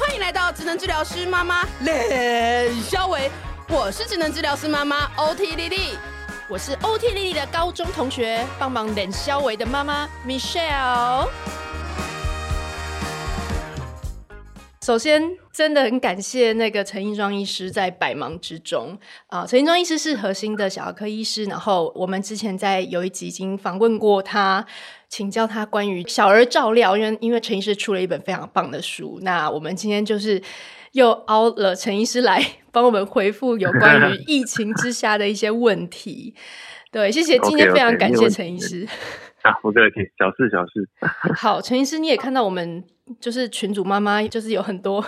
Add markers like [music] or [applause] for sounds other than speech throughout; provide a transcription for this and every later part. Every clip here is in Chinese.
欢迎来到智能治疗师妈妈冷肖维，我是智能治疗师妈妈 OT 丽丽，我是 OT 丽丽的高中同学，帮忙冷肖维的妈妈 Michelle。首先，真的很感谢那个陈英庄医师在百忙之中啊。陈英庄医师是核心的小儿科医师，然后我们之前在有一集已经访问过他，请教他关于小儿照料，因为因为陈医师出了一本非常棒的书。那我们今天就是又邀了陈医师来帮我们回复有关于疫情之下的一些问题。[laughs] 对，谢谢，今天非常感谢陈医师。啊，不客气，小事小事。[laughs] 好，陈医师，你也看到我们就是群主妈妈，就是有很多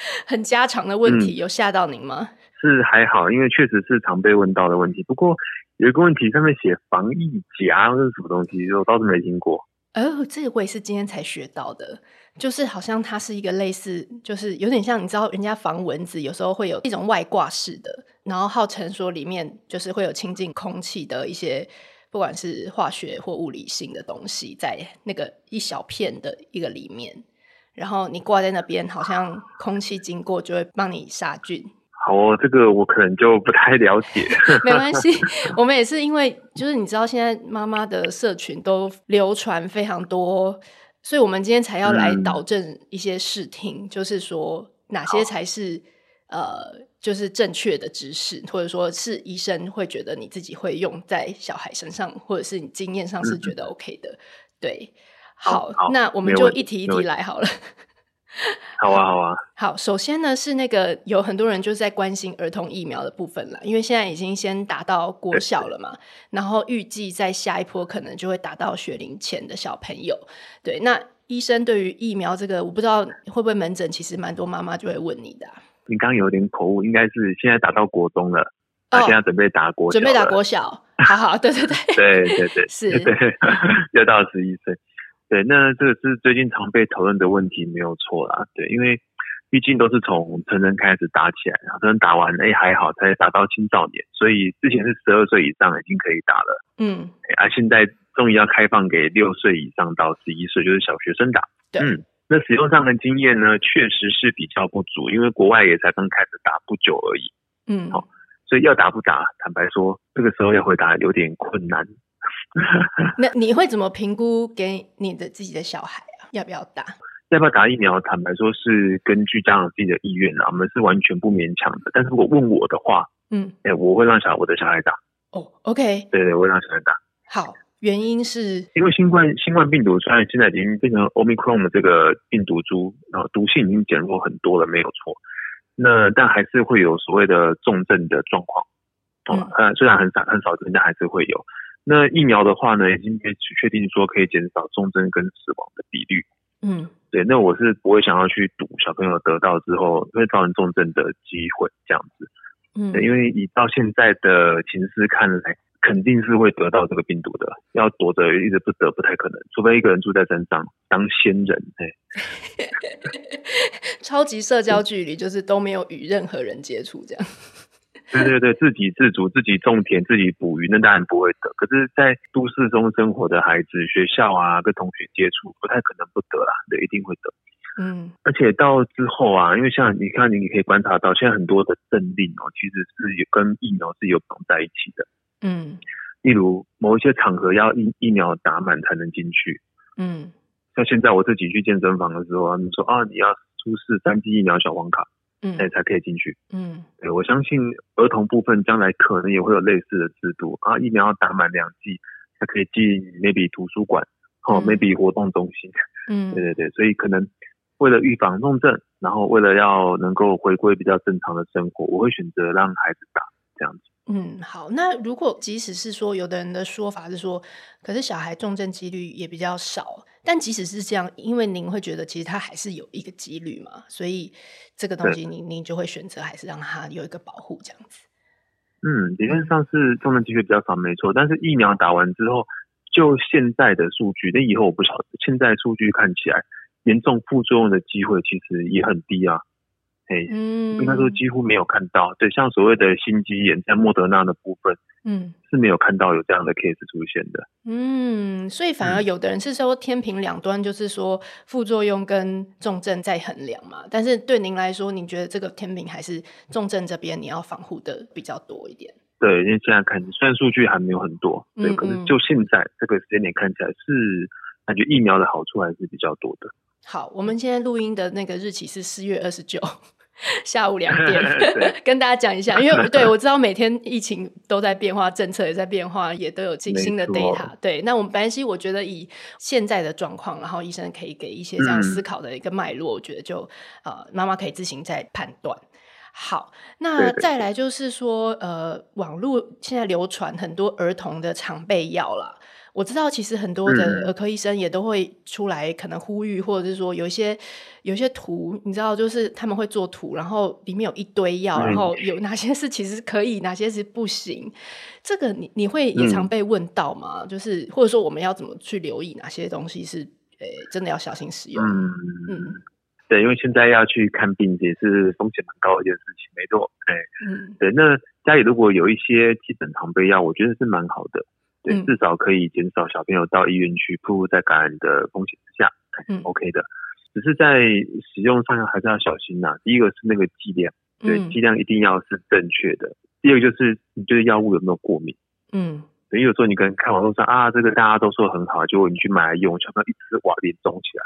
[laughs] 很家常的问题，嗯、有吓到您吗？是还好，因为确实是常被问到的问题。不过有一个问题上面写防疫夹，这是什么东西？我倒是没听过。哦，这个我也是今天才学到的，就是好像它是一个类似，就是有点像你知道，人家防蚊子有时候会有一种外挂式的，然后号称说里面就是会有清净空气的一些。不管是化学或物理性的东西，在那个一小片的一个里面，然后你挂在那边，好像空气经过就会帮你杀菌。好哦，这个我可能就不太了解。[laughs] 没关系，[laughs] 我们也是因为就是你知道，现在妈妈的社群都流传非常多，所以我们今天才要来导正一些视听，嗯、就是说哪些才是呃。就是正确的知识，或者说是医生会觉得你自己会用在小孩身上，或者是你经验上是觉得 OK 的。嗯、对，好，好，那我们就一题一题来好了。好啊，好啊。[laughs] 好，首先呢是那个有很多人就是在关心儿童疫苗的部分了，因为现在已经先打到国小了嘛，然后预计在下一波可能就会打到学龄前的小朋友。对，那医生对于疫苗这个，我不知道会不会门诊，其实蛮多妈妈就会问你的、啊。你刚刚有点口误，应该是现在打到国中了，啊、哦、现在准备打国小，准备打国小，好好，对对对，对 [laughs] 对对，是，对，要 [laughs] 到十一岁，对，那这个是最近常被讨论的问题，没有错啦，对，因为毕竟都是从成人开始打起来，然后成人打完，哎，还好，才打到青少年，所以之前是十二岁以上已经可以打了，嗯，啊，现在终于要开放给六岁以上到十一岁，就是小学生打，对嗯。那使用上的经验呢，确实是比较不足，因为国外也才刚开始打不久而已。嗯，好，所以要打不打，坦白说，这个时候要回答有点困难。[laughs] 那你会怎么评估给你的自己的小孩啊？要不要打？要不要打疫苗？坦白说，是根据家长自己的意愿啊，我们是完全不勉强的。但是如果问我的话，嗯，哎，我会让小我的小孩打。哦，OK，对对，我会让小孩打。好。原因是因为新冠新冠病毒虽然现在已经变成 Omicron 的这个病毒株，然后毒性已经减弱很多了，没有错。那但还是会有所谓的重症的状况，哦，呃，虽然很少很少，人家还是会有。那疫苗的话呢，已经可以确定说可以减少重症跟死亡的比率。嗯，对。那我是不会想要去赌小朋友得到之后会造成重症的机会这样子。嗯，对，因为以到现在的情势看来。肯定是会得到这个病毒的，要躲着一直不得不太可能，除非一个人住在山上当仙人。[laughs] 超级社交距离就是都没有与任何人接触，这样。对对对，自给自足，自己种田，自己捕鱼，那当然不会得。可是，在都市中生活的孩子，学校啊，跟同学接触，不太可能不得啦，对，一定会得。嗯，而且到之后啊，因为像你看，你你可以观察到，现在很多的政令哦，其实是有跟疫苗是有绑在一起的。嗯，例如某一些场合要疫疫苗打满才能进去。嗯，像现在我自己去健身房的时候，你说啊，你要出示三剂疫苗小黄卡，嗯，哎，才可以进去。嗯，对，我相信儿童部分将来可能也会有类似的制度啊，疫苗要打满两剂才可以进 maybe 图书馆，哦，maybe 活动中心。嗯，[laughs] 对对对，所以可能为了预防重症，然后为了要能够回归比较正常的生活，我会选择让孩子打这样子。嗯，好。那如果即使是说，有的人的说法是说，可是小孩重症几率也比较少。但即使是这样，因为您会觉得其实他还是有一个几率嘛，所以这个东西您您就会选择还是让他有一个保护这样子。嗯，理论上是重症几率比较少，没错。但是疫苗打完之后，就现在的数据，那以后我不晓得。现在数据看起来，严重副作用的机会其实也很低啊。哎，应该说几乎没有看到。对，像所谓的心肌炎，在莫德纳的部分，嗯，是没有看到有这样的 case 出现的。嗯，所以反而有的人是说天平两端，就是说副作用跟重症在衡量嘛。但是对您来说，您觉得这个天平还是重症这边你要防护的比较多一点？对，因为现在看，虽然数据还没有很多，对，嗯嗯，可是就现在这个时间点看起来是感觉疫苗的好处还是比较多的。好，我们现在录音的那个日期是四月二十九。[laughs] 下午两点 [laughs] [laughs] 跟大家讲一下，因为对我知道每天疫情都在变化，政策也在变化，也都有新新的 data。对，那我们白西，我觉得以现在的状况，然后医生可以给一些这样思考的一个脉络，嗯、我觉得就呃，妈妈可以自行再判断。好，那再来就是说，呃，网络现在流传很多儿童的常备药了。我知道，其实很多的儿科医生也都会出来，可能呼吁，或者是说有一些有一些图，你知道，就是他们会做图，然后里面有一堆药，然后有哪些是其实可以，哪些是不行。这个你你会也常被问到吗？嗯、就是或者说我们要怎么去留意哪些东西是诶真的要小心使用？嗯嗯，对，因为现在要去看病也是风险蛮高的一件事情，没错。哎，嗯，对，那家里如果有一些基本常备药，我觉得是蛮好的。对，至少可以减少小朋友到医院去暴露在感染的风险之下，嗯，OK 的。只是在使用上还是要小心呐、啊。第一个是那个剂量，对，剂量一定要是正确的。第二个就是你对药物有没有过敏？嗯，等于有时候你跟看网络上啊，这个大家都说很好，结果你去买来用，小朋友一直哇脸肿起来。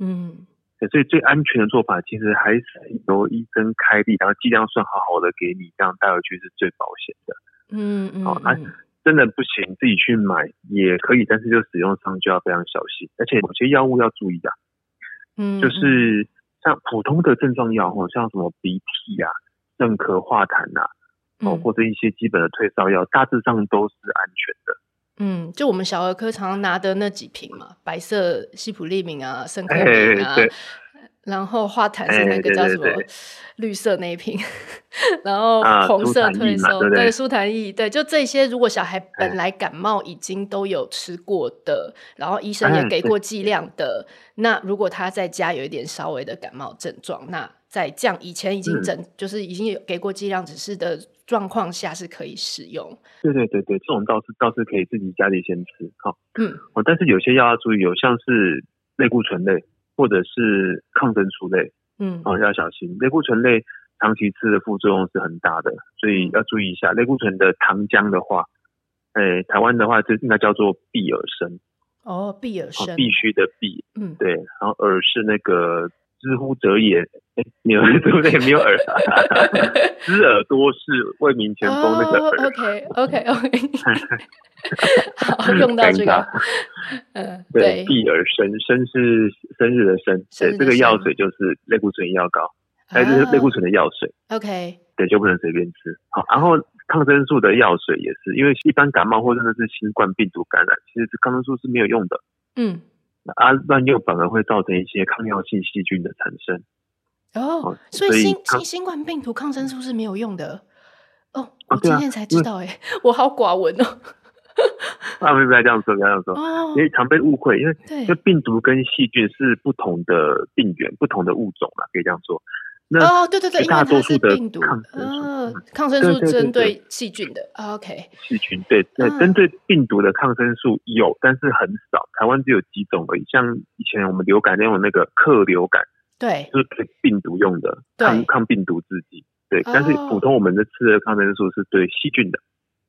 嗯，所以最安全的做法其实还是由医生开立，然后剂量算好好的给你，这样带回去是最保险的。嗯嗯，好，那。真的不行，自己去买也可以，但是就使用上就要非常小心，而且某些药物要注意的、啊，嗯，就是像普通的症状药，哦，像什么鼻涕啊、镇咳化痰啊，哦，或者一些基本的退烧药，大致上都是安全的。嗯，就我们小儿科常常拿的那几瓶嘛，白色西普利明啊、[laughs] 圣克敏啊。欸然后化痰是那个叫什么？绿色那一瓶，[laughs] 然后红色退烧，对，舒坦液，对，就这些。如果小孩本来感冒已经都有吃过的，然后医生也给过剂量的，那如果他在家有一点稍微的感冒症状，那在这样以前已经整，就是已经有给过剂量指示的状况下是可以使用。对对对对，这种倒是倒是可以自己家里先吃，好，嗯，哦，但是有些药要注意，有像是类固醇类。或者是抗生素类，嗯，哦，要小心。类固醇类长期吃的副作用是很大的，所以要注意一下。类固醇的糖浆的话，哎，台湾的话就应该叫做必尔生。哦，必尔生，必须的必，嗯，对。然后尔是那个知乎者也，哎，没有 [laughs] 对不对？没有耳，[laughs] 知耳朵是为民前锋那个耳。OK，OK，OK。[laughs] 好，用到这个，嗯，对，避耳生，生是生日的生，对，这个药水就是类固醇药膏，还是类固醇的药水，OK，对，就不能随便吃。好，然后抗生素的药水也是，因为一般感冒或者是新冠病毒感染，其实抗生素是没有用的，嗯，啊，乱用反而会造成一些抗药性细菌的产生。哦，所以新新新冠病毒抗生素是没有用的。哦，我今天才知道，哎，我好寡闻哦。[laughs] 啊，不要这样说，不要这样说，因为常被误会，因为因为病毒跟细菌是不同的病原，不同的物种嘛，可以这样说。那哦，对对对，大多数的病毒，呃，抗生素针对细菌的，OK。细菌对对，针对病毒的抗生素有，但是很少，台湾只有几种而已。像以前我们流感那种那个克流感，对，就是对病毒用的抗抗病毒制剂，对。但是普通我们的吃的抗生素是对细菌的。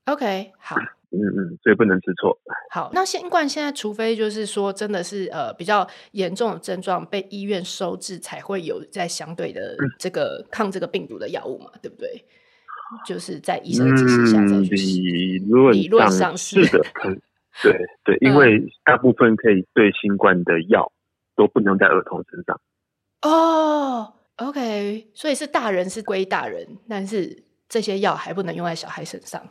OK，好。嗯嗯，所以不能吃错。好，那新冠现在，除非就是说真的是呃比较严重的症状被医院收治，才会有在相对的这个抗这个病毒的药物嘛，嗯、对不对？就是在医生的指示下再去理论理论上是的，对对，因为大部分可以对新冠的药都不能在儿童身上。哦，OK，所以是大人是归大人，但是这些药还不能用在小孩身上。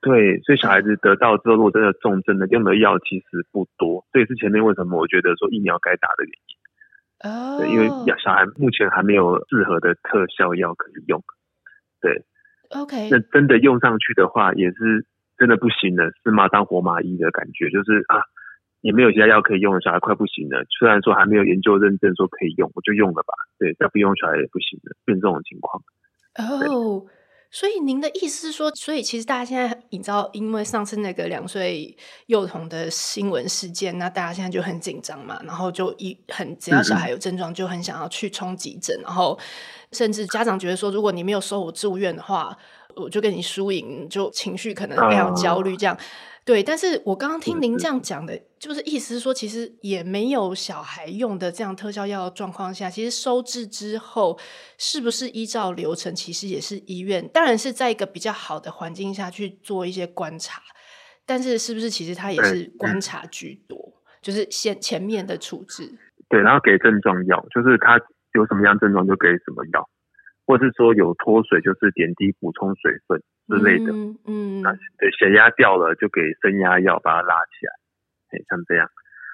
对，所以小孩子得到之后，如果真的重症的用的药其实不多，这也是前面为什么我觉得说疫苗该打的原因。哦，对，因为小孩目前还没有适合的特效药可以用。对，OK，那真的用上去的话，也是真的不行了，是马当活马医的感觉，就是啊，也没有其他药可以用了，小孩快不行了。虽然说还没有研究认证说可以用，我就用了吧。对，再不用小孩也不行了，变这种情况。哦，所以您的意思是说，所以其实大家现在你知道，因为上次那个两岁幼童的新闻事件，那大家现在就很紧张嘛，然后就一很只要小孩有症状，就很想要去冲急诊，嗯、然后甚至家长觉得说，如果你没有收我住院的话，我就跟你输赢，就情绪可能非常焦虑这样。哦对，但是我刚刚听您这样讲的，就是意思是说，其实也没有小孩用的这样特效药的状况下，其实收治之后，是不是依照流程，其实也是医院，当然是在一个比较好的环境下去做一些观察，但是是不是其实他也是观察居多，嗯、就是先前面的处置，对，然后给症状药，就是他有什么样症状就给什么药。或是说有脱水，就是点滴补充水分之类的。嗯，嗯那对血压掉了就给升压药把它拉起来，哎，像这样。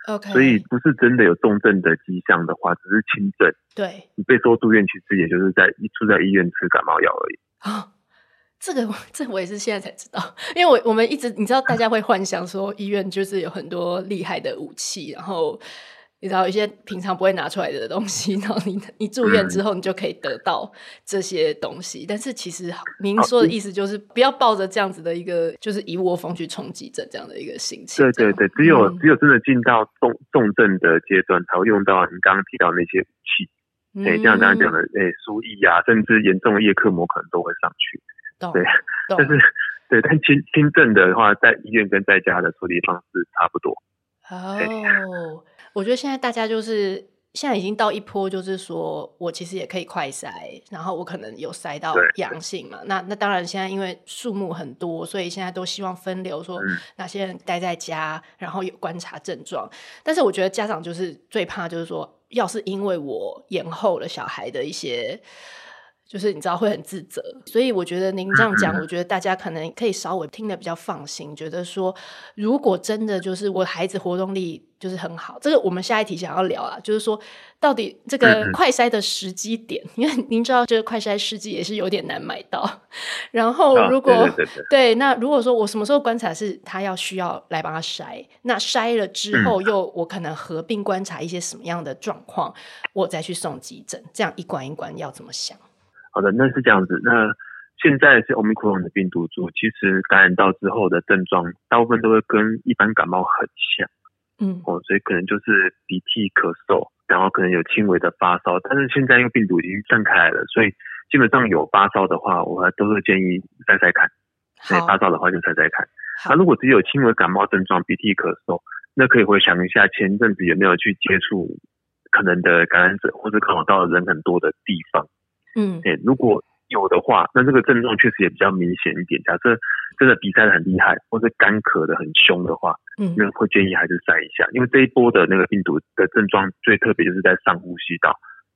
OK。所以不是真的有重症的迹象的话，只是轻症。对。你被收住院，其实也就是在一住在医院吃感冒药而已。啊，这个 [laughs] 这我也是现在才知道，因为我我们一直你知道，大家会幻想说医院就是有很多厉害的武器，然后。你知道一些平常不会拿出来的东西，[laughs] 然后你你住院之后，你就可以得到这些东西。嗯、但是其实您说的意思就是不要抱着这样子的一个就是一窝蜂去冲急诊这样的一个心情。对对对，只有、嗯、只有真的进到重重症的阶段，才会用到您刚刚提到那些武器。哎、嗯，像刚刚讲的，哎，输液啊，甚至严重的叶克膜可能都会上去。懂对，但是对，但轻轻症的话，在医院跟在家的处理方式差不多。哦。[laughs] 我觉得现在大家就是现在已经到一波，就是说我其实也可以快筛，然后我可能有筛到阳性嘛。那那当然，现在因为数目很多，所以现在都希望分流，说哪些人待在家，然后有观察症状。但是我觉得家长就是最怕，就是说，要是因为我延后了小孩的一些。就是你知道会很自责，所以我觉得您这样讲，我觉得大家可能可以稍微听得比较放心，觉得说如果真的就是我孩子活动力就是很好，这个我们下一题想要聊啊，就是说到底这个快筛的时机点，因为您知道这个快筛试剂也是有点难买到，然后如果、对，那如果说我什么时候观察是他要需要来帮他筛，那筛了之后又我可能合并观察一些什么样的状况，我再去送急诊，这样一关一关要怎么想？好的，那是这样子。那现在是 Omicron 的病毒株，其实感染到之后的症状，大部分都会跟一般感冒很像。嗯，哦，所以可能就是鼻涕、咳嗽，然后可能有轻微的发烧。但是现在因为病毒已经散开来了，所以基本上有发烧的话，我还都是建议筛筛看。对，发烧的话就筛筛看。那如果只有轻微感冒症状，鼻涕、咳嗽，那可以回想一下前阵子有没有去接触可能的感染者，或者可能到人很多的地方。嗯，哎，如果有的话，那这个症状确实也比较明显一点。假设真的鼻塞的很厉害，或是干咳的很凶的话，嗯，那会建议还是塞一下，因为这一波的那个病毒的症状最特别就是在上呼吸道，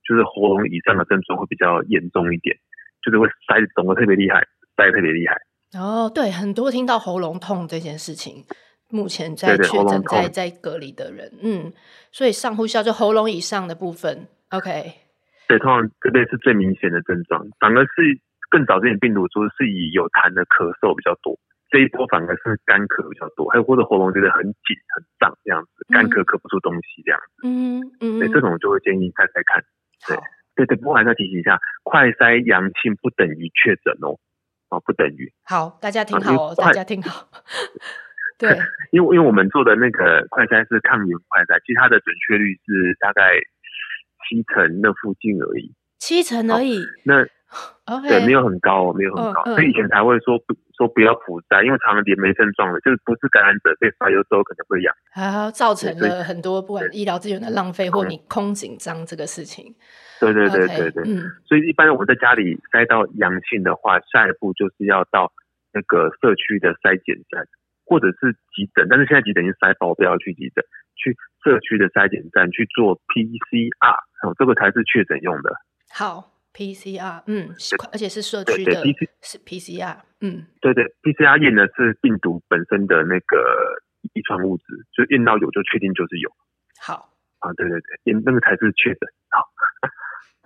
就是喉咙以上的症状会比较严重一点，就是会塞肿的特别厉害，塞得特别厉害。哦，对，很多听到喉咙痛这件事情，目前在确诊在在隔离的人，嗯，所以上呼吸道就喉咙以上的部分，OK。对，通常这类是最明显的症状，反而是更早之前病毒株是以有痰的咳嗽比较多，这一波反而是干咳比较多，还有或者喉咙觉得很紧很胀这样子，干咳咳不出东西这样子，嗯嗯，对，这种就会建议筛筛看。对对对，不过还是要提醒一下，快筛阳性不等于确诊哦，哦不等于。好，大家听好哦，大家听好。[laughs] 对，[laughs] 因为因为我们做的那个快筛是抗原快筛，其实它的准确率是大概。七成那附近而已，七成而已。那.对，没有很高，没有很高。所以以前才会说不说不要普筛，因为常常连没症状的，就是不是感染者被筛有时候可能会阳，啊，造成了很多不管医疗资源的浪费或你空紧张这个事情。对对对对对，嗯。所以一般我们在家里筛到阳性的话，下一步就是要到那个社区的筛检站，或者是急诊，但是现在急诊已经筛爆，不要去急诊，去社区的筛检站去做 PCR。哦，这个才是确诊用的。好，PCR，嗯，而且是社区的，是 PCR，嗯，对对，PCR 验的是病毒本身的那个遗传物质，就验到有就确定就是有。好，啊，对对对，验那个才是确诊。好，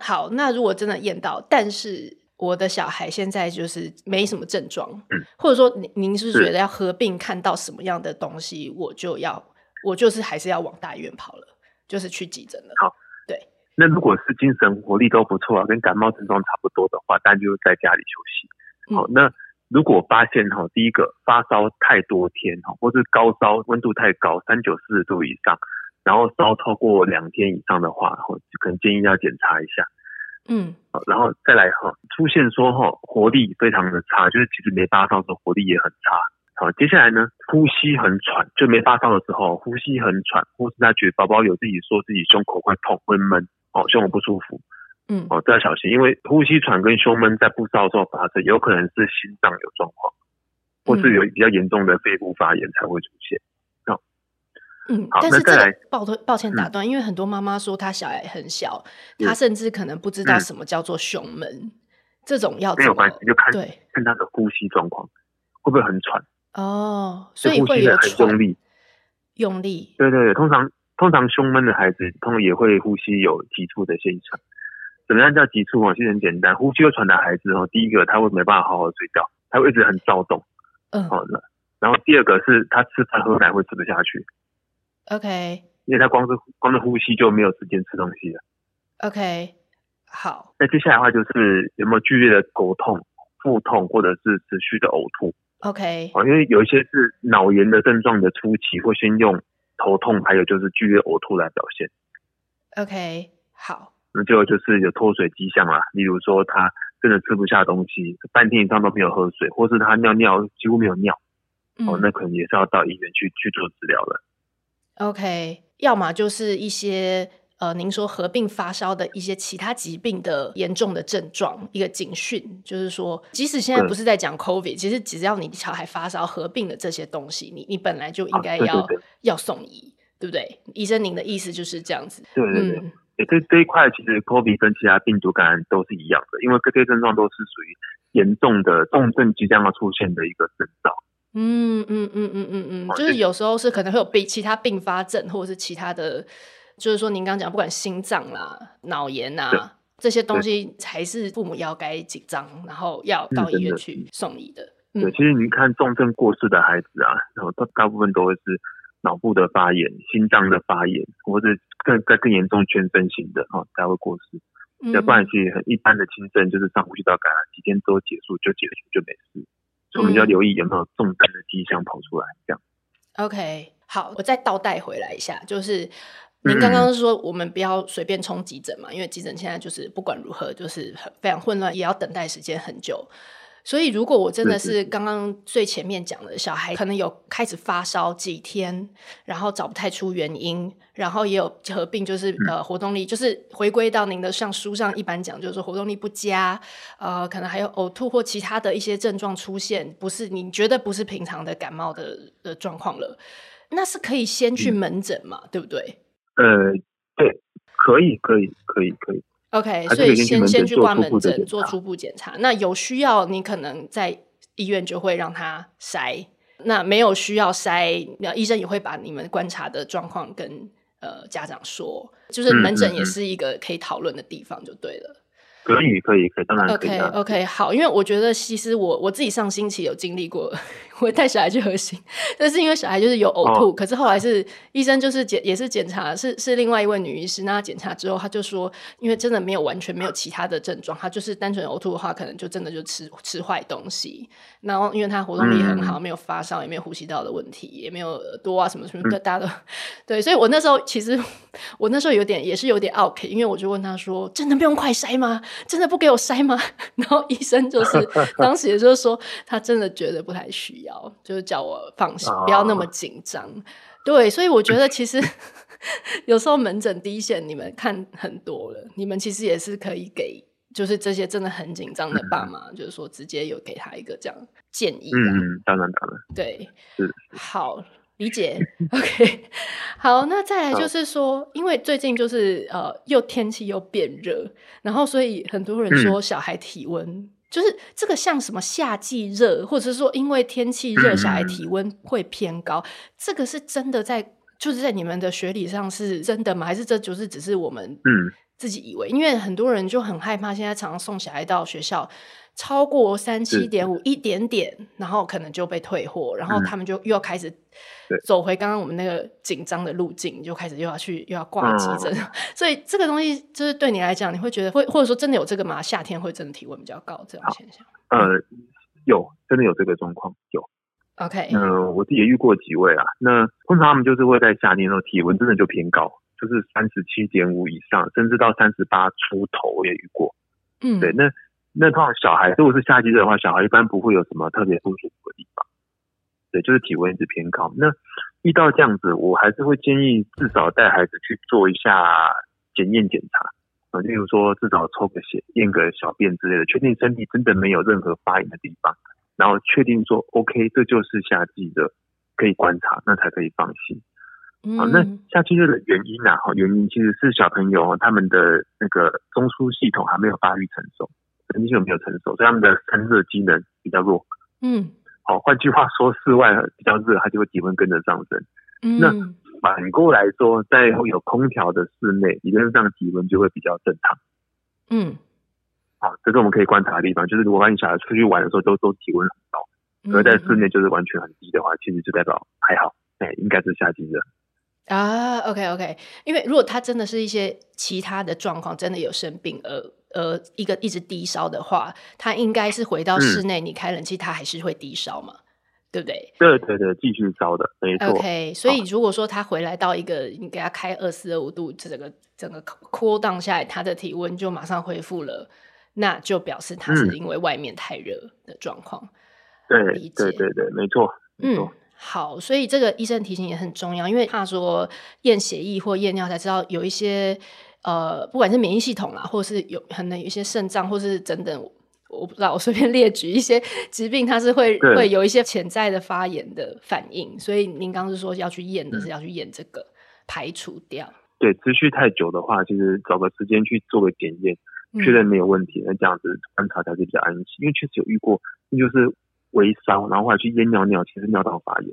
[laughs] 好，那如果真的验到，但是我的小孩现在就是没什么症状，嗯，或者说您您是觉得要合并看到什么样的东西，我就要。我就是还是要往大医院跑了，就是去急诊了。好，对。那如果是精神活力都不错啊，跟感冒症状差不多的话，但就在家里休息。好，嗯、那如果发现哈，第一个发烧太多天哈，或是高烧温度太高，三九四十度以上，然后烧超过两天以上的话，就可能建议要检查一下。嗯，好然后再来哈，出现说哈活力非常的差，就是其实没发烧的时候活力也很差。好，接下来呢，呼吸很喘，就没发烧的时候呼吸很喘，或是他觉得宝宝有自己说自己胸口会痛会闷，哦，胸口不舒服，嗯，哦，都要小心，因为呼吸喘跟胸闷在不烧的时候发生，有可能是心脏有状况，或是有比较严重的肺部发炎才会出现。嗯，好，但是这个抱抱歉打断，嗯、因为很多妈妈说她小孩很小，她、嗯、甚至可能不知道什么叫做胸闷，嗯、这种要没有关系，就看对。看她的呼吸状况会不会很喘哦，所以会有很，用力，用力，对对对，通常通常胸闷的孩子通常也会呼吸有急促的现象。怎么样叫急促啊？其实很简单，呼吸有喘的孩子哦，第一个他会没办法好好睡觉，他会一直很躁动，嗯，好的，然后第二个是他吃饭喝奶会吃不下去。OK，因为他光是光是呼吸就没有时间吃东西了。OK，好。那接下来的话就是有没有剧烈的头痛、腹痛，或者是持续的呕吐？OK，因为有一些是脑炎的症状的初期，会先用头痛，还有就是剧烈呕吐来表现。OK，好。那最后就是有脱水迹象啦，例如说他真的吃不下东西，半天以上都没有喝水，或是他尿尿几乎没有尿，嗯、哦，那可能也是要到医院去去做治疗了。OK，要么就是一些呃，您说合并发烧的一些其他疾病的严重的症状，一个警讯，就是说，即使现在不是在讲 COVID，其实只要你小孩发烧合并的这些东西，你你本来就应该要、要送医，对不对？医生，您的意思就是这样子？对对对，嗯、这这一块其实 COVID 跟其他病毒感染都是一样的，因为这些症状都是属于严重的重症即将要出现的一个征兆。嗯嗯嗯嗯嗯嗯，就是有时候是可能会有并其他并发症，或者是其他的，就是说您刚刚讲，不管心脏啦、脑炎呐对这些东西，才是父母要该紧张，然后要到医院去送医的。对，其实您看重症过世的孩子啊，然后大大部分都会是脑部的发炎、心脏的发炎，或者更在更严重全身型的啊才会过世。要不然其实很一般的轻症，就是上呼吸道感染，几天之后结束就结束就没事。所以我们要留意有没有重症的迹象跑出来，这样。OK，好，我再倒带回来一下，就是您刚刚说我们不要随便冲急诊嘛，嗯、因为急诊现在就是不管如何就是很非常混乱，也要等待时间很久。所以，如果我真的是刚刚最前面讲的，小孩可能有开始发烧几天，然后找不太出原因，然后也有合并，就是呃活动力，就是回归到您的像书上一般讲，就是说活动力不佳，呃，可能还有呕吐或其他的一些症状出现，不是你觉得不是平常的感冒的的状况了，那是可以先去门诊嘛，嗯、对不对？呃，对，可以，可以，可以，可以。OK，所以先先去挂门诊做初步检查。那有需要，你可能在医院就会让他筛。那没有需要筛，那医生也会把你们观察的状况跟呃家长说。就是门诊也是一个可以讨论的地方，就对了。可以，可以，可以，当然可以。OK，OK，、okay, okay, 好，因为我觉得其实我我自己上星期有经历过，我带小孩去核心，但是因为小孩就是有呕吐，哦、可是后来是医生就是检也是检查，是是另外一位女医师，那检查之后他就说，因为真的没有完全没有其他的症状，他就是单纯呕吐的话，可能就真的就吃吃坏东西。然后因为他活动力很好，嗯、没有发烧，也没有呼吸道的问题，也没有耳朵啊什么什么的，大家都、嗯、对，所以我那时候其实我那时候有点也是有点 OK，因为我就问他说，真的不用快筛吗？真的不给我筛吗？[laughs] 然后医生就是 [laughs] 当时也就是说，他真的觉得不太需要，就是叫我放心，不要那么紧张。啊、对，所以我觉得其实 [laughs] 有时候门诊第一线你们看很多了，你们其实也是可以给，就是这些真的很紧张的爸妈，嗯、就是说直接有给他一个这样建议。嗯，当然当然，对，是好。理解，[laughs] OK，好，那再来就是说，因为最近就是呃，又天气又变热，然后所以很多人说小孩体温、嗯、就是这个像什么夏季热，或者是说因为天气热，小孩体温会偏高，嗯、这个是真的在就是在你们的学理上是真的吗？还是这就是只是我们自己以为，因为很多人就很害怕，现在常常送小孩到学校，超过三七点五一点点，然后可能就被退货，然后他们就又要开始走回刚刚我们那个紧张的路径，就开始又要去又要挂急诊，嗯、[laughs] 所以这个东西就是对你来讲，你会觉得会或者说真的有这个吗？夏天会真的体温比较高这种现象？呃，有，真的有这个状况，有。OK，嗯、呃，我自己也遇过几位啊，那通常他们就是会在夏天的时候体温真的就偏高。就是三十七点五以上，甚至到三十八出头，我也遇过。嗯，对，那那通常小孩如果是夏季热的话，小孩一般不会有什么特别不舒服的地方。对，就是体温一直偏高。那遇到这样子，我还是会建议至少带孩子去做一下检验检查啊，例如说至少抽个血、验个小便之类的，确定身体真的没有任何发炎的地方，然后确定说 OK，这就是夏季热，可以观察，那才可以放心。好，那夏季热的原因啊，哈，原因其实是小朋友他们的那个中枢系统还没有发育成熟，神经系统没有成熟，所以他们的散热机能比较弱。嗯，好，换句话说，室外比较热，它就会体温跟着上升。嗯，那反过来说，在有空调的室内，理论上体温就会比较正常。嗯，好，这是我们可以观察的地方，就是如果把你小孩出去玩的时候都都体温很高，而在室内就是完全很低的话，其实就代表还好，哎，应该是夏季热。啊，OK OK，因为如果他真的是一些其他的状况，真的有生病，而呃一个一直低烧的话，他应该是回到室内，你开冷气，他还是会低烧嘛，嗯、对不对？对对对，继续烧的，没错。OK，所以如果说他回来到一个，你给他开二四二五度，整个整个 cool down 下来，他的体温就马上恢复了，那就表示他是因为外面太热的状况。对、嗯、对对对，没错，没错。嗯好，所以这个医生提醒也很重要，因为怕说验血液或验尿才知道有一些呃，不管是免疫系统啦，或是有可能有一些肾脏，或是等等，我不知道，我随便列举一些 [laughs] 疾病，它是会会有一些潜在的发炎的反应。所以您刚刚是说要去验的是要去验这个、嗯、排除掉。对，持续太久的话，其实找个时间去做个检验，确认没有问题，那、嗯、这样子观察才是比较安心。因为确实有遇过，那就是。微烧，然后后来去验尿尿，其实尿道发炎，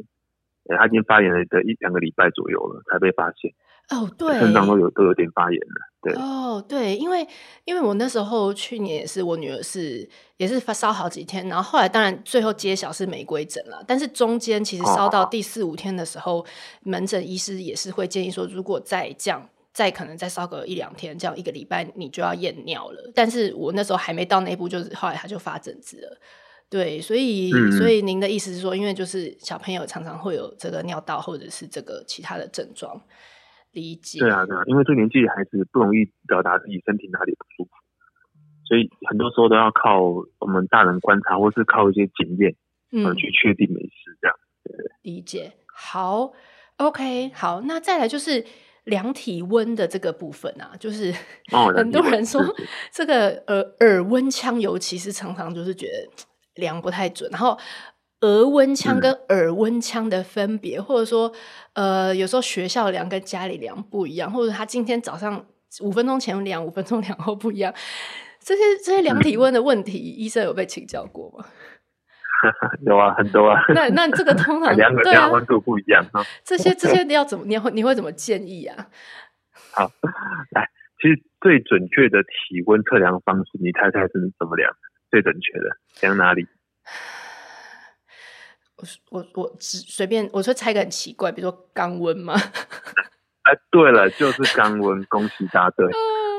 哎，他已经发炎了一两个礼拜左右了，才被发现。哦，对，肾脏都有都有点发炎了。对，哦，对，因为因为我那时候去年也是，我女儿是也是发烧好几天，然后后来当然最后揭晓是玫瑰疹了，但是中间其实烧到第四五天的时候，哦、门诊医师也是会建议说，如果再这样，再可能再烧个一两天，这样一个礼拜你就要验尿了。但是我那时候还没到那一步，就是后来他就发疹子了。对，所以所以您的意思是说，因为就是小朋友常常会有这个尿道或者是这个其他的症状，理解？对啊，对啊，因为这年纪孩子不容易表达自己身体哪里不舒服，所以很多时候都要靠我们大人观察，或是靠一些检验，嗯，去确定没事这样。对，理解。好，OK，好，那再来就是量体温的这个部分啊，就是很多人说这个耳耳温枪，尤其是常常就是觉得。量不太准，然后额温枪跟耳温枪的分别，嗯、或者说，呃，有时候学校量跟家里量不一样，或者他今天早上五分钟前量，五分钟量后不一样，这些这些量体温的问题，嗯、医生有被请教过吗？[laughs] 有啊，很多啊。那那这个通常 [laughs] 量量温度不一样啊。这些这些你要怎么？你会你会怎么建议啊？[laughs] 好，来，其实最准确的体温测量方式，你猜猜是怎么量？最准确的量哪里？[sighs] 我我我只随便我说猜个很奇怪，比如说肛温吗？[laughs] 哎，对了，就是肛温，恭喜答对。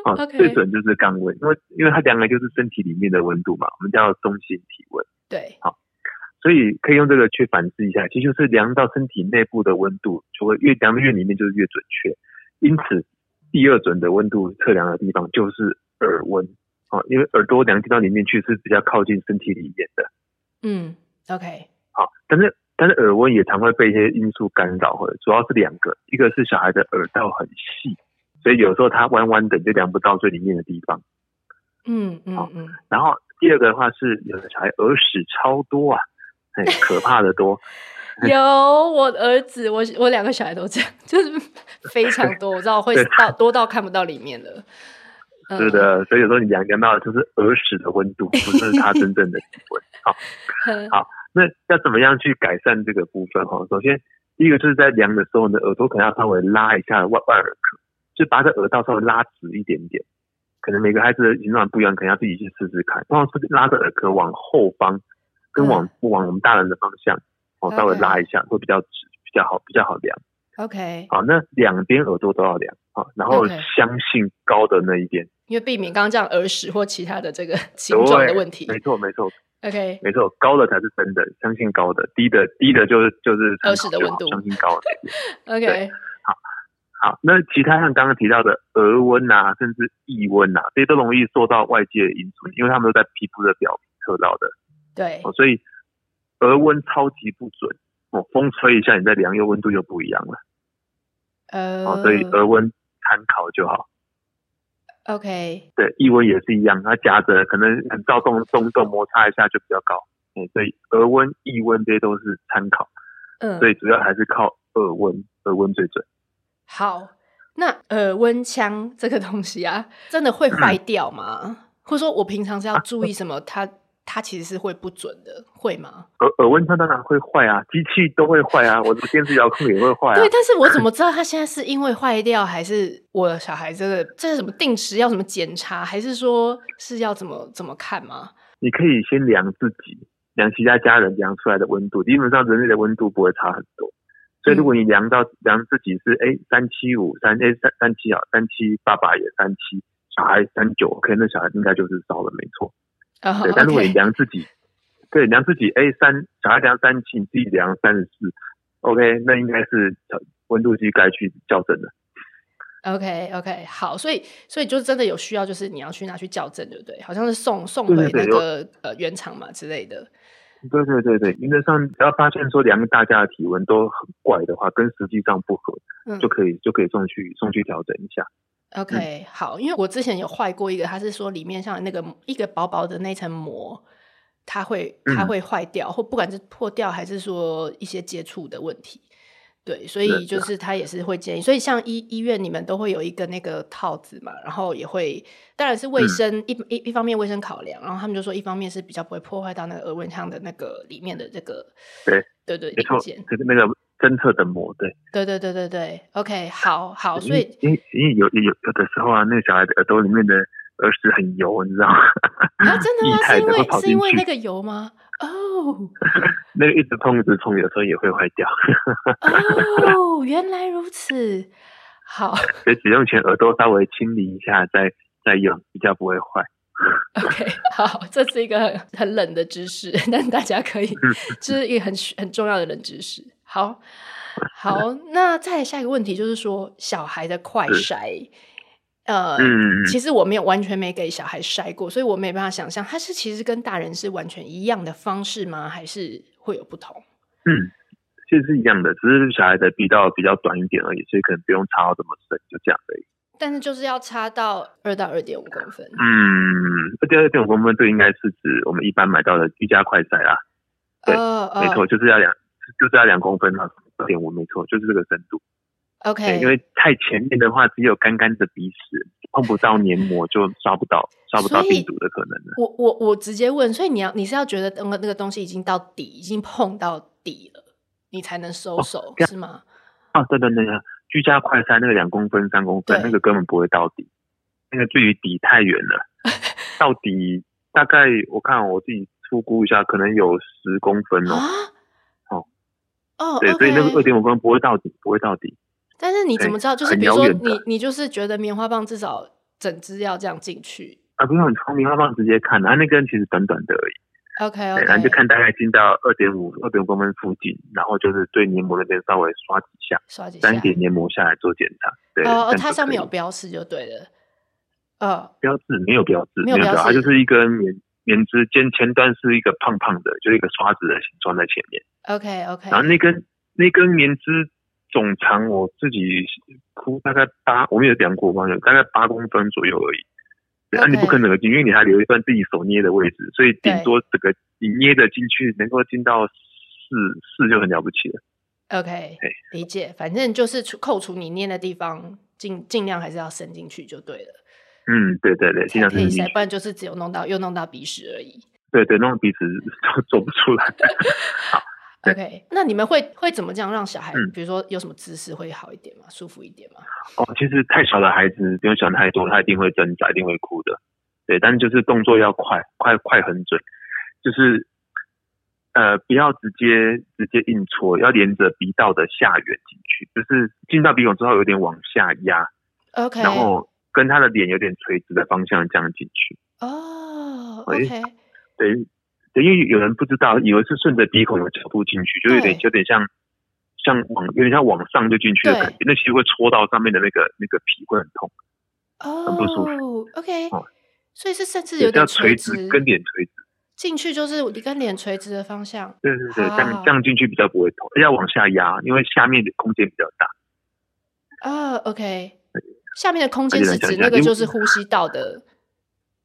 哦，最准就是肛温，因为因为它量的就是身体里面的温度嘛，我们叫中性体温。对，好，所以可以用这个去反思一下，其实就是量到身体内部的温度，就会越量越里面就是越准确。因此，第二准的温度测量的地方就是耳温。因为耳朵量进到里面去是比较靠近身体里面的。嗯，OK。好，但是但是耳温也常会被一些因素干扰，或者主要是两个，一个是小孩的耳道很细，所以有时候他弯弯的就量不到最里面的地方。嗯嗯嗯。然后第二个的话是有的小孩耳屎超多啊，很可怕的多。[laughs] 有我儿子，我我两个小孩都这样，就是非常多，我知道会 [laughs] 到多到看不到里面了。是的，所以有时候你量量到的就是耳屎的温度，[laughs] 不是它真正的体温。好，好，那要怎么样去改善这个部分？哈，首先第一个就是在量的时候呢，耳朵可能要稍微拉一下外外耳壳，就把这耳道稍微拉直一点点，可能每个孩子的形状不一样，可能要自己去试试看。通常是拉着耳壳往后方，跟往、嗯、往我们大人的方向，哦，稍微拉一下，会比较直，比较好，比较好量。OK，好，那两边耳朵都要量啊，然后相信高的那一边，因为避免刚刚这样耳屎或其他的这个 [laughs] 形状的问题。没错，没错。OK，没错，高的才是真的，相信高的，低的低的就是就是耳屎的温度，相信高的。[laughs] OK，好，好，那其他像刚刚提到的额温啊，甚至腋温啊，这些都容易受到外界的因素，因为他们都在皮肤的表皮测到的。对，所以额温超级不准。哦，风吹一下，你再量，又温度又不一样了。呃，哦，所以额温参考就好。OK。对，异温也是一样，它夹着可能很躁动，动动摩擦一下就比较高。嗯，所以额温、腋温这些都是参考。嗯，所以主要还是靠耳温，耳温最准。好，那耳温枪这个东西啊，真的会坏掉吗？嗯、或者说我平常是要注意什么？它？它其实是会不准的，会吗？耳耳温枪当然会坏啊，机器都会坏啊，我的电视遥控也会坏啊。对，但是我怎么知道它现在是因为坏掉，还是我的小孩这个这是什么定时要什么检查，还是说是要怎么怎么看吗？你可以先量自己，量其他家人量出来的温度，基本上人类的温度不会差很多。所以如果你量到量自己是哎三七五三哎三三七啊三七，爸爸也三七，小孩三九，OK，那小孩应该就是烧了，没错。Oh, 对，但如果你量自己对，量自己，哎，三小孩量三七，你自己量三十四，OK，那应该是温度计该去校正的。OK，OK，okay, okay, 好，所以所以就真的有需要，就是你要去拿去校正，对不对？好像是送送回那个呃原厂嘛之类的。对对对对，原则上只要发现说量大家的体温都很怪的话，跟实际上不合，嗯、就可以就可以送去送去调整一下。OK，、嗯、好，因为我之前有坏过一个，它是说里面像那个一个薄薄的那层膜，它会它会坏掉、嗯，或不管是破掉还是说一些接触的问题，对，所以就是他也是会建议，所以像医医院你们都会有一个那个套子嘛，然后也会当然是卫生、嗯、一一一方面卫生考量，然后他们就说一方面是比较不会破坏到那个额温枪的那个里面的这个对对对，没错，就是那个。侦测的膜，对，对对对对对，OK，好好，所以因为因为有有有的时候啊，那个小孩的耳朵里面的耳屎很油，你知道吗？啊，真的吗？[laughs] 是因为是因为那个油吗？哦、oh，[laughs] 那个一直碰一直碰，有时候也会坏掉。哦、oh，原来如此，好，[laughs] 所以使用前耳朵稍微清理一下，再再用，比较不会坏。OK，好，这是一个很很冷的知识，但大家可以，这是一个很很重要的冷知识。好好，那再下一个问题就是说，小孩的快筛，呃、嗯，其实我没有完全没给小孩筛过，所以我没办法想象，它是其实跟大人是完全一样的方式吗？还是会有不同？嗯，其实是一样的，只是小孩的鼻道比较短一点而已，所以可能不用插到这么深，就这样而已。但是就是要插到二到二点五公分。嗯，二点二点五公分，这应该是指我们一般买到的居家快筛啦。对，哦哦、没错，就是要两。就是要两公分啊，二点五没错，就是这个深度。OK，因为太前面的话，只有干干的鼻屎，碰不到黏膜，就刷不到，刷不到病毒的可能了。我我我直接问，所以你要你是要觉得那个那个东西已经到底，已经碰到底了，你才能收手，哦、是吗？啊，对对对，居家快筛那个两公分、三公分，那个根本不会到底，那个距离底太远了，[laughs] 到底大概我看我自己粗估一下，可能有十公分哦。啊哦、oh, 对，所以那个二点五公分不会到底，不会到底。但是你怎么知道？就是比如说你，你你就是觉得棉花棒至少整只要这样进去啊？不用，你从棉花棒直接看，啊，那根其实短短的而已。OK OK，然后就看大概进到二点五、二点五公分附近，然后就是对黏膜那边稍微刷几下，刷几下，沾一点黏膜下来做检查。对，它上面有标示就对了。呃，标志没有标志，没有标志，它就是一根棉。棉织尖前端是一个胖胖的，就是一个刷子的形状在前面。OK OK。然后那根那根棉织总长我自己估大概八，我们有量过，我忘了，大概八公分左右而已。啊，你不可能进，因为你还留一段自己手捏的位置，所以顶多这个你捏的进去能够进到四四就很了不起了。OK，理解。反正就是除扣除你捏的地方，尽尽量还是要伸进去就对了。嗯，对对对，尽量可以，不然就是只有弄到又弄到鼻屎而已。对对，弄到鼻屎都 [laughs] 做不出来。好 OK，那你们会会怎么这样让小孩，嗯、比如说有什么姿势会好一点吗？舒服一点吗？哦，其实太小的孩子不用想太多，他一定会挣扎，一定会哭的。对，但是就是动作要快，快快很准，就是呃不要直接直接硬戳，要连着鼻道的下缘进去，就是进到鼻孔之后有点往下压，OK，然后跟他的脸有点垂直的方向这样进去。哦，OK，对。因为有人不知道，以为是顺着鼻孔的角度进去，就有点有点像像往有点像往上就进去的感觉，那其实会戳到上面的那个那个皮，会很痛，哦，很不舒服。OK，所以是甚至有点垂直，跟脸垂直进去，就是你跟脸垂直的方向。对对对，这样这样进去比较不会痛，要往下压，因为下面的空间比较大。啊，OK，下面的空间是指那个就是呼吸道的。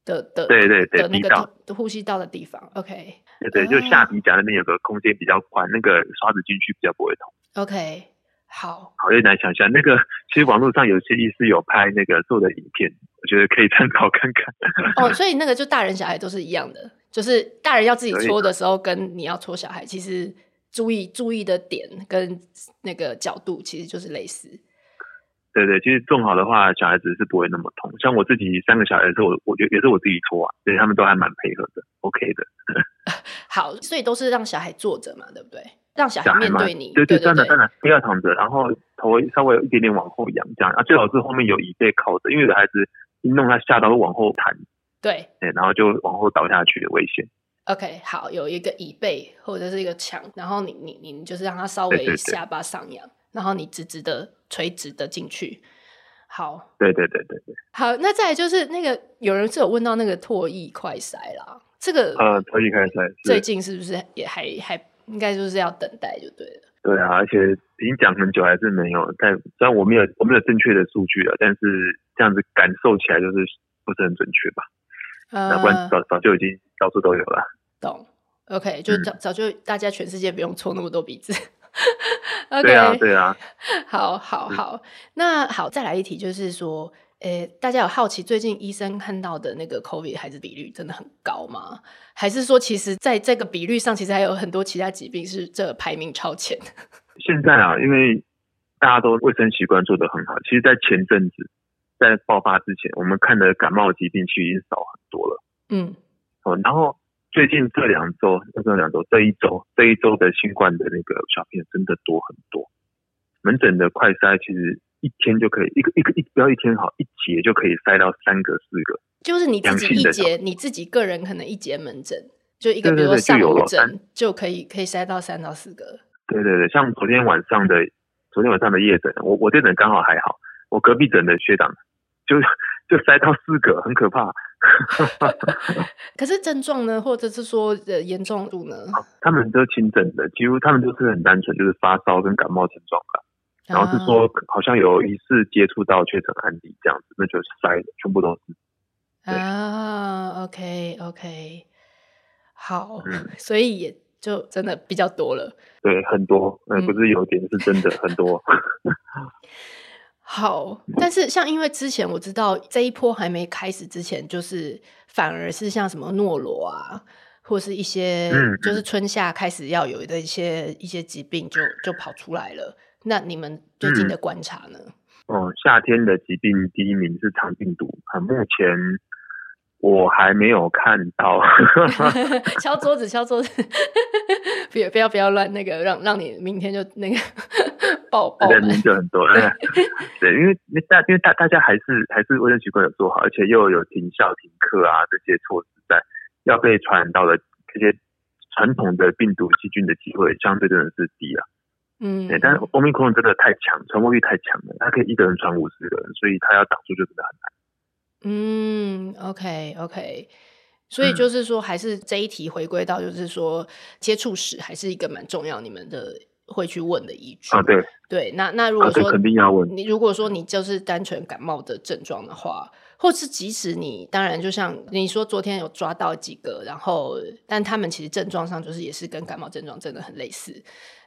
的的对对对，的那个呼吸道的地方，OK，对对，就下鼻夹那边有个空间比较宽，那个刷子进去比较不会痛。OK，好，好，有点难想象。那个其实网络上有些医师有拍那个做的影片，我觉得可以参考看看。哦，所以那个就大人小孩都是一样的，就是大人要自己搓的时候，跟你要搓小孩，其实注意注意的点跟那个角度其实就是类似。对对，其实种好的话，小孩子是不会那么痛。像我自己三个小孩子，我我觉得也是我自己搓啊，所以他们都还蛮配合的，OK 的。[laughs] 好，所以都是让小孩坐着嘛，对不对？让小孩面对你。对对，当然当然，不要躺着，然后头稍微有一点点往后仰，这样啊，最好是后面有椅背靠着，因为有的孩子一弄他吓到会往后弹，对，对，然后就往后倒下去的危险。OK，好，有一个椅背或者是一个墙，然后你你你就是让他稍微下巴上扬。对对对然后你直直的、垂直的进去，好，对对对对对，好。那再来就是那个有人是有问到那个唾液快筛啦，这个呃唾液快筛最近是不是也还还应该就是要等待就对了。对啊，而且已经讲很久还是没有，但虽然我没有我没有正确的数据了，但是这样子感受起来就是不是很准确吧？呃、那不然早早就已经到处都有了。懂？OK，就早、嗯、早就大家全世界不用搓那么多鼻子。[laughs] 对啊，对啊，[laughs] 好，好，好，那好，再来一题，就是说，诶，大家有好奇最近医生看到的那个 COVID 孩子比率真的很高吗？还是说，其实在这个比率上，其实还有很多其他疾病是这排名超前？[laughs] 现在啊，因为大家都卫生习惯做得很好，其实，在前阵子在爆发之前，我们看的感冒疾病其实已经少很多了。嗯，哦，然后。最近这两周，这两周，这一周，这一周的新冠的那个小朋友真的多很多。门诊的快筛其实一天就可以，一个一个一不要一天好，一节就可以筛到三个四个。就是你自己一节，你自己个人可能一节门诊就一个，比如说上午诊就可以可以筛到三到四个。对对对，像昨天晚上的昨天晚上的夜诊，我我这诊刚好还好，我隔壁诊的学长就就塞到四个，很可怕。[laughs] 可是症状呢，或者是说的严重度呢？他们都轻症的，几乎他们都是很单纯，就是发烧跟感冒症状吧。然后是说好像有疑似接触到确诊案例这样子，那就是塞的，全部都是。啊，OK OK，好，嗯、所以也就真的比较多了。对，很多，嗯，不是有点，是真的很多。[laughs] 好，但是像因为之前我知道这一波还没开始之前，就是反而是像什么诺罗啊，或是一些就是春夏开始要有的一些一些疾病就就跑出来了。那你们最近的观察呢？哦，夏天的疾病第一名是肠病毒，啊，目前我还没有看到。[laughs] [laughs] 敲桌子，敲桌子，不要不要不要乱那个，让让你明天就那个。[laughs] 人名就很多，对，对，因为大因为大大家还是还是卫生习惯有做好，而且又有停校停课啊这些措施在，要被传染到的这些传统的病毒细菌的机会相对真的是低啊。嗯，对，但是 Omicron 真的太强，传播力太强了，它可以一个人传五十个人，所以它要挡住就真的很难。嗯，OK OK，所以就是说，还是这一题回归到就是说接触史还是一个蛮重要，你们的。会去问的依据啊，对。对，那那如果说、啊、肯定要问。你，如果说你就是单纯感冒的症状的话，或是即使你当然就像你说昨天有抓到几个，然后但他们其实症状上就是也是跟感冒症状真的很类似，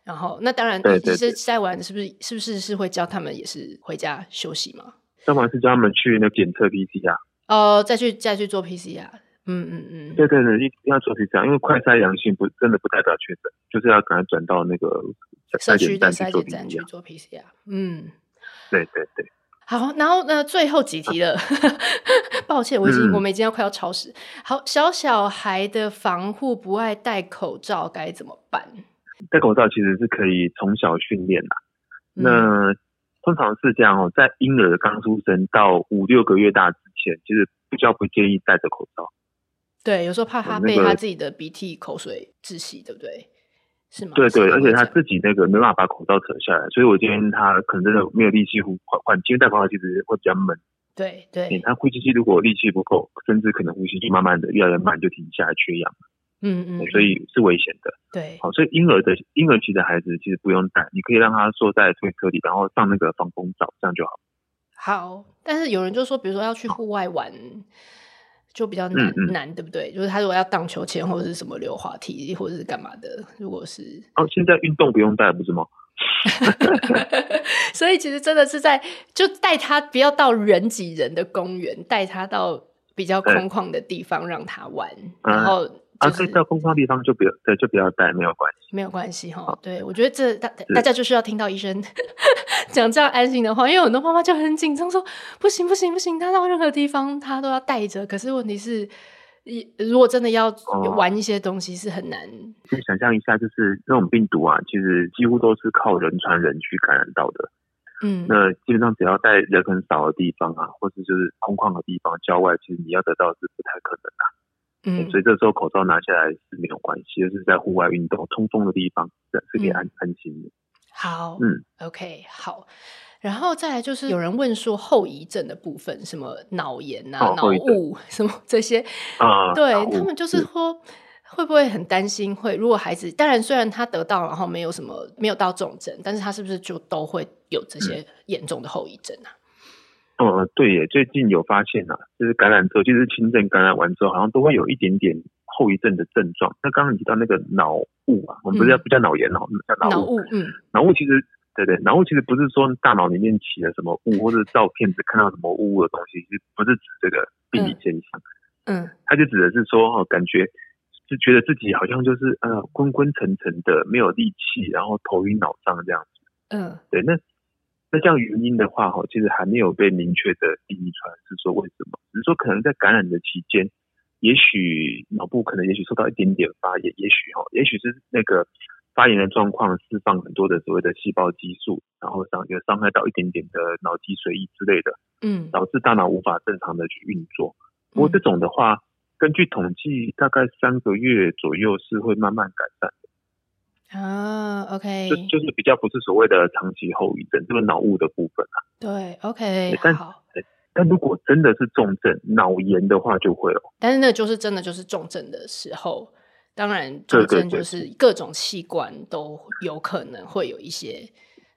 然后那当然其实筛完是不是是不是是会叫他们也是回家休息吗？筛完是叫他们去那检测 PCR 哦，再去再去做 PCR 嗯嗯嗯，对对对，一定要做 PCR，因为快筛阳性不真的不代表确诊，就是要赶快转到那个社区的筛检站去做 PCR。嗯，对对对。好，然后呢，最后几题了，[laughs] 抱歉，我已经、嗯、我们已经要快要超时。好，小小孩的防护不爱戴口罩该怎么办？戴口罩其实是可以从小训练的。嗯、那通常是这样哦，在婴儿刚出生到五六个月大之前，其实比较不建议戴着口罩。对，有时候怕他被他自己的鼻涕、口水窒息，对不对？是吗？对对，而且他自己那个没办法把口罩扯下来，所以我今天他可能真的没有力气呼换换，因为戴口罩其实会比较闷。对对，他呼吸机如果力气不够，甚至可能呼吸机慢慢的越来越慢，就停下来缺氧。嗯嗯，所以是危险的。对，好，所以婴儿的婴儿期的孩子其实不用带，你可以让他坐在推车里，然后上那个防风罩，这样就好。好，但是有人就说，比如说要去户外玩。就比较难、嗯嗯、难，对不对？就是他如果要荡秋千或者是什么溜滑梯或者是干嘛的，如果是哦，现在运动不用带不是吗？[laughs] 所以其实真的是在就带他不要到人挤人的公园，带他到比较空旷的地方让他玩，嗯、然后。啊，所以到空旷地方就不要，对，就不要戴，没有关系，没有关系哈。对，我觉得这大大家就是要听到医生 [laughs] 讲这样安心的话，因为很多妈妈就很紧张，说不行不行不行，他到任何地方他都要带着。可是问题是，如果真的要玩一些东西，是很难。可以想象一下，就是这种病毒啊，其实几乎都是靠人传人去感染到的。嗯，那基本上只要在人很少的地方啊，或者就是空旷的地方、郊外，其实你要得到是不太可能的。嗯，所以这时候口罩拿下来是没有关系，就是在户外运动通风的地方，这是可以安、嗯、安心的。好，嗯，OK，好。然后再来就是有人问说后遗症的部分，什么脑炎啊、脑雾什么这些啊，[laughs] 对他们就是说会不会很担心会？如果孩子当然虽然他得到然后没有什么没有到重症，但是他是不是就都会有这些严重的后遗症啊？嗯哦，对耶，最近有发现啊，就是感染之后，就是轻症感染完之后，好像都会有一点点后遗症的症状。那刚刚你提到那个脑雾啊，我们不是叫不叫脑炎哦，叫脑雾。嗯，脑雾其实，对对，脑雾其实不是说大脑里面起了什么雾，或者照片子看到什么雾雾的东西，其实不是指这个病理现象。嗯，它就指的是说，哦，感觉是觉得自己好像就是呃昏昏沉沉的，没有力气，然后头晕脑胀这样子。嗯，对，那。那这样原因的话，哈，其实还没有被明确的定义出来，是说为什么？只是说可能在感染的期间，也许脑部可能也许受到一点点发炎，也许哈，也许是那个发炎的状况释放很多的所谓的细胞激素，然后伤有伤害到一点点的脑脊髓液之类的，嗯，导致大脑无法正常的去运作。不过这种的话，根据统计，大概三个月左右是会慢慢改善。啊，OK，就就是比较不是所谓的长期后遗症，这个脑雾的部分啊。对，OK，但好，但如果真的是重症脑炎的话，就会了。但是那就是真的就是重症的时候，当然重症就是各种器官都有可能会有一些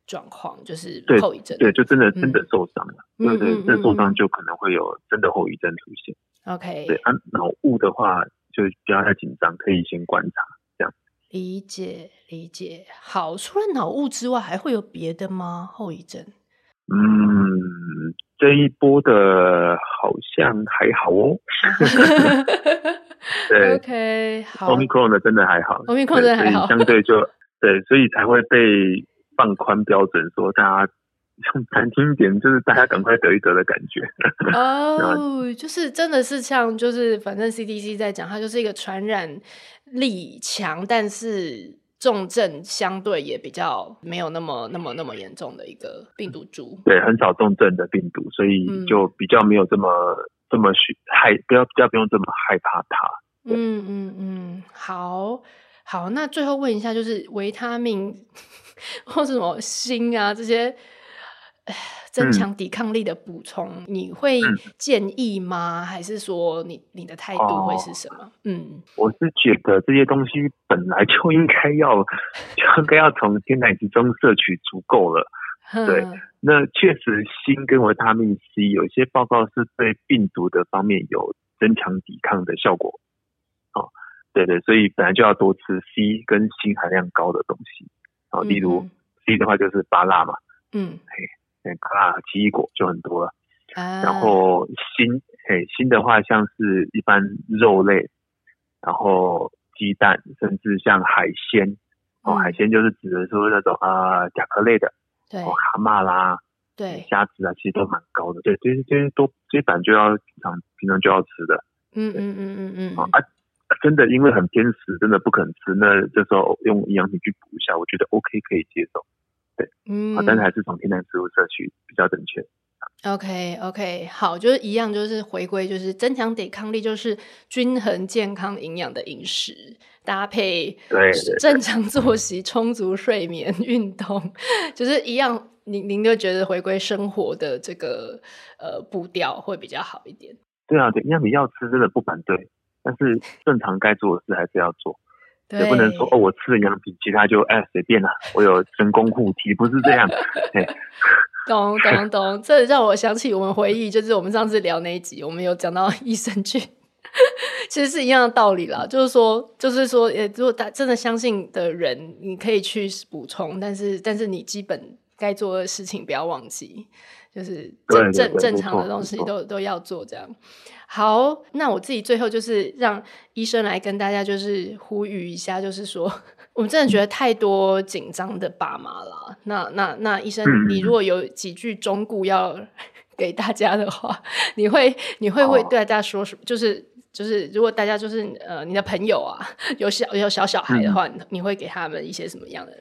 状况，就是后遗症。对，就真的真的受伤了，对对，真的受伤就可能会有真的后遗症出现。OK，对，啊，脑雾的话就不要太紧张，可以先观察。理解理解，好。除了脑雾之外，还会有别的吗？后遗症？嗯，这一波的好像还好哦。[laughs] 对，OK，好。Omicron 的真的还好，Omicron 真的还好，相对就对，所以才会被放宽标准，说大家。用 [laughs] 难听一点，就是大家赶快得一得的感觉。哦，[laughs] oh, 就是真的是像，就是反正 CDC 在讲，它就是一个传染力强，但是重症相对也比较没有那么那么那么严重的一个病毒株。对，很少重症的病毒，所以就比较没有这么、嗯、这么害，不要比较不用这么害怕它。嗯嗯嗯，好好，那最后问一下，就是维他命 [laughs] 或者什么锌啊这些。[sighs] 增强抵抗力的补充，嗯、你会建议吗？嗯、还是说你你的态度会是什么？哦、嗯，我是觉得这些东西本来就应该要就应该要从天然之中摄取足够了。[laughs] 嗯、对，那确实锌跟维他命 C 有些报告是对病毒的方面有增强抵抗的效果。哦，对对，所以本来就要多吃 C 跟锌含量高的东西。哦，例如 C 的话就是芭辣嘛。嗯。嘿。啊，奇异果就很多了，啊、然后锌嘿，新的话像是一般肉类，然后鸡蛋，甚至像海鲜。哦，海鲜就是指的说那种啊甲壳类的，对，哦蛤蟆啦，对，虾子啊，其实都蛮高的。对，这些这些都这些本来就要平常平常就要吃的。嗯嗯嗯嗯嗯。啊，真的因为很偏食，真的不肯吃，那这时候用营养品去补一下，我觉得 OK 可以接受。对，嗯，啊，但是还是从天然植物摄取比较正确。OK OK，好，就是一样，就是回归，就是增强抵抗力，就是均衡健康营养的饮食搭配，对正常作息、充足睡眠、运动，就是一样。您您就觉得回归生活的这个呃步调会比较好一点？对啊，对，营养品要吃真的不反对，但是正常该做的事还是要做，也对不能说哦，我吃了营养品，其他就哎随便啦，我有人工护体，不是这样。[laughs] 懂懂懂，这让我想起我们回忆，就是我们上次聊那一集，我们有讲到益生菌，[laughs] 其实是一样的道理啦。就是说，就是说，诶，如果大真的相信的人，你可以去补充，但是但是你基本该做的事情不要忘记，就是正正正常的东西都都要做。这样好，那我自己最后就是让医生来跟大家就是呼吁一下，就是说。我们真的觉得太多紧张的爸妈了。那那那医生，你如果有几句忠告要给大家的话，你会你会会对大家说什么？就是就是，如果大家就是呃，你的朋友啊，有小有小小孩的话，嗯、你会给他们一些什么样的？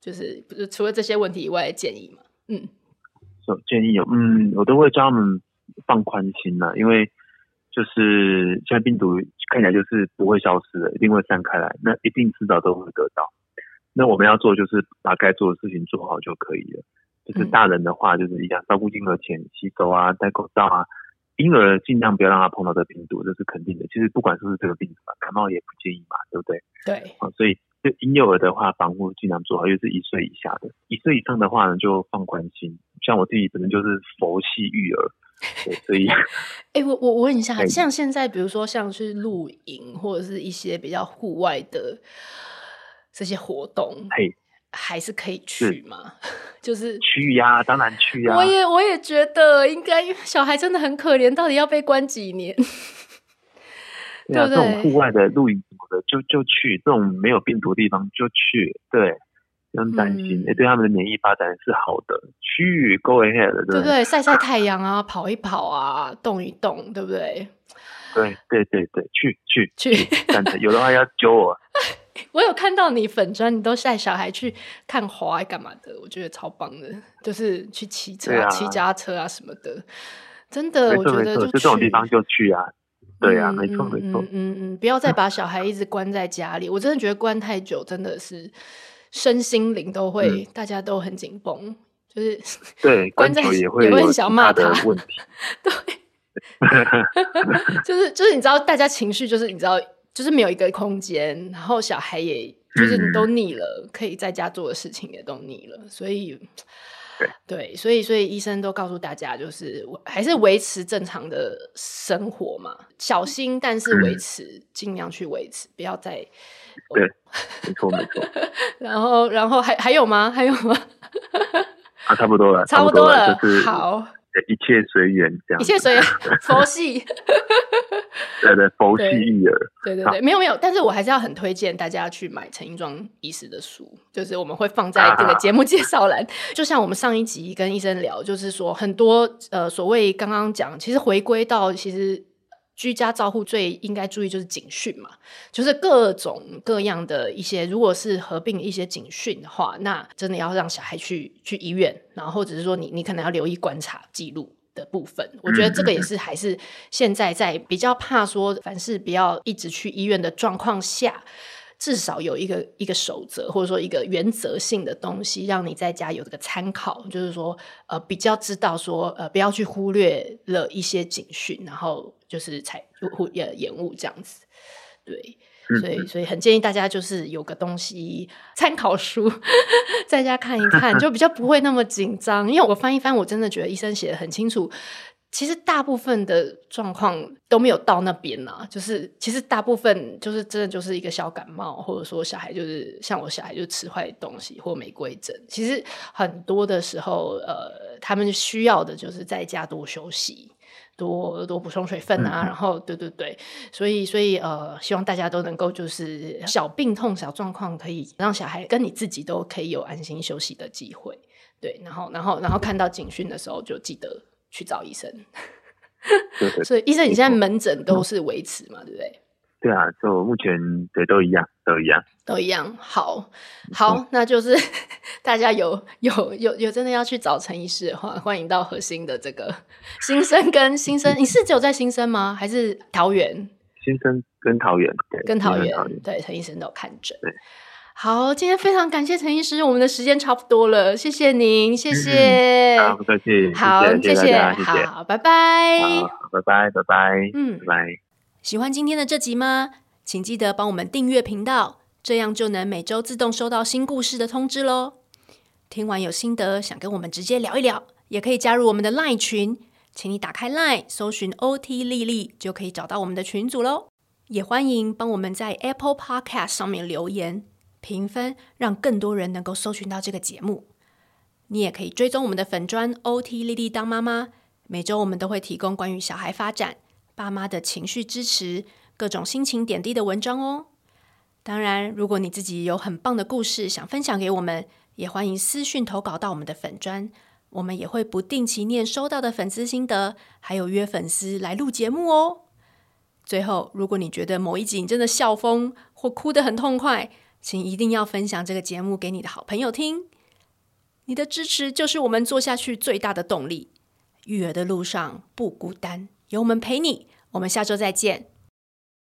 就是不是除了这些问题以外的建议吗？嗯，建议有，嗯，我都会教他们放宽心呐，因为。就是现在病毒看起来就是不会消失的，一定会散开来，那一定迟早都会得到。那我们要做就是把该做的事情做好就可以了。就是大人的话就是一样，照顾婴儿前洗手啊，戴口罩啊。婴儿尽量不要让他碰到这个病毒，这是肯定的。其实不管是不是这个病毒嘛，感冒也不建议嘛，对不对？对。啊，所以就婴幼儿的话，防护尽量做好，尤其是一岁以下的。一岁以上的话呢，就放宽心。像我自己本身就是佛系育儿。对，所以，哎、欸，我我我问一下，像现在，比如说像去露营或者是一些比较户外的这些活动，嘿，还是可以去吗？是 [laughs] 就是去呀，当然去呀。我也我也觉得应该，因为小孩真的很可怜，到底要被关几年？对啊，这种户外的露营什么的，就就去；这种没有病毒的地方就去。对。不用担心，也、嗯欸、对他们的免疫发展是好的。去，go ahead，对不对？晒晒太阳啊，跑一跑啊，动一动，对不对？对对对对，去去去，去有的话要揪我。[laughs] 我有看到你粉砖，你都带小孩去看花干嘛的？我觉得超棒的，就是去骑车、啊、骑家、啊、车啊什么的。真的，我觉得就，就这种地方就去啊。对啊，没错没错。嗯嗯嗯，不要再把小孩一直关在家里。我真的觉得关太久真的是。身心灵都会，嗯、大家都很紧绷，就是对 [laughs] 关在也会也会很想骂他问题，[laughs] 对，[laughs] 就是就是你知道，大家情绪就是你知道，就是没有一个空间，然后小孩也就是你都腻了，嗯、可以在家做的事情也都腻了，所以对，对，所以所以医生都告诉大家，就是还是维持正常的生活嘛，小心，但是维持，尽、嗯、量去维持，不要再。对，没错没错。[laughs] 然后，然后还还有吗？还有吗？[laughs] 啊，差不多了，差不多了。就是好，一切随缘，这样。一切随缘，[laughs] 佛系。[laughs] 对对，佛系育儿。对对对，没有没有，但是我还是要很推荐大家去买陈英庄医师的书，就是我们会放在这个节目介绍栏。就像我们上一集跟医生聊，就是说很多呃所谓刚刚讲，其实回归到其实。居家照护最应该注意就是警讯嘛，就是各种各样的一些，如果是合并一些警讯的话，那真的要让小孩去去医院，然后或者是说你你可能要留意观察记录的部分。我觉得这个也是还是现在在比较怕说凡事不要一直去医院的状况下。至少有一个一个守则，或者说一个原则性的东西，让你在家有这个参考。就是说，呃，比较知道说，呃，不要去忽略了一些警讯，然后就是才忽呃延误这样子。对，所以所以很建议大家就是有个东西参考书，[laughs] 在家看一看，就比较不会那么紧张。因为我翻一翻，我真的觉得医生写的很清楚。其实大部分的状况都没有到那边呐，就是其实大部分就是真的就是一个小感冒，或者说小孩就是像我小孩就吃坏东西或玫瑰疹。其实很多的时候，呃，他们需要的就是在家多休息，多多补充水分啊，嗯、然后对对对，所以所以呃，希望大家都能够就是小病痛、小状况，可以让小孩跟你自己都可以有安心休息的机会。对，然后然后然后看到警讯的时候，就记得去找医生。[laughs] 所以医生，你现在门诊都是维持嘛？对不对？对啊，就目前对都一样，都一样，都一样。好，好，那就是 [laughs] 大家有有有有真的要去找陈医师的话，欢迎到核心的这个新生跟新生。你是只有在新生吗？还是桃园？新生跟桃园，跟桃园，对，陈医生都有看诊。好，今天非常感谢陈医师，我们的时间差不多了，谢谢您，谢谢。好，不客气。好，谢谢，谢谢。好，拜拜。好，拜拜，拜拜。嗯，拜拜。喜欢今天的这集吗？请记得帮我们订阅频道，这样就能每周自动收到新故事的通知喽。听完有心得，想跟我们直接聊一聊，也可以加入我们的 LINE 群，请你打开 LINE 搜寻 OT 丽丽，就可以找到我们的群组喽。也欢迎帮我们在 Apple Podcast 上面留言评分，让更多人能够搜寻到这个节目。你也可以追踪我们的粉砖 OT 丽丽当妈妈，每周我们都会提供关于小孩发展。爸妈的情绪支持，各种心情点滴的文章哦。当然，如果你自己有很棒的故事想分享给我们，也欢迎私讯投稿到我们的粉砖，我们也会不定期念收到的粉丝心得，还有约粉丝来录节目哦。最后，如果你觉得某一集你真的笑疯或哭得很痛快，请一定要分享这个节目给你的好朋友听。你的支持就是我们做下去最大的动力。育儿的路上不孤单。有我们陪你，我们下周再见。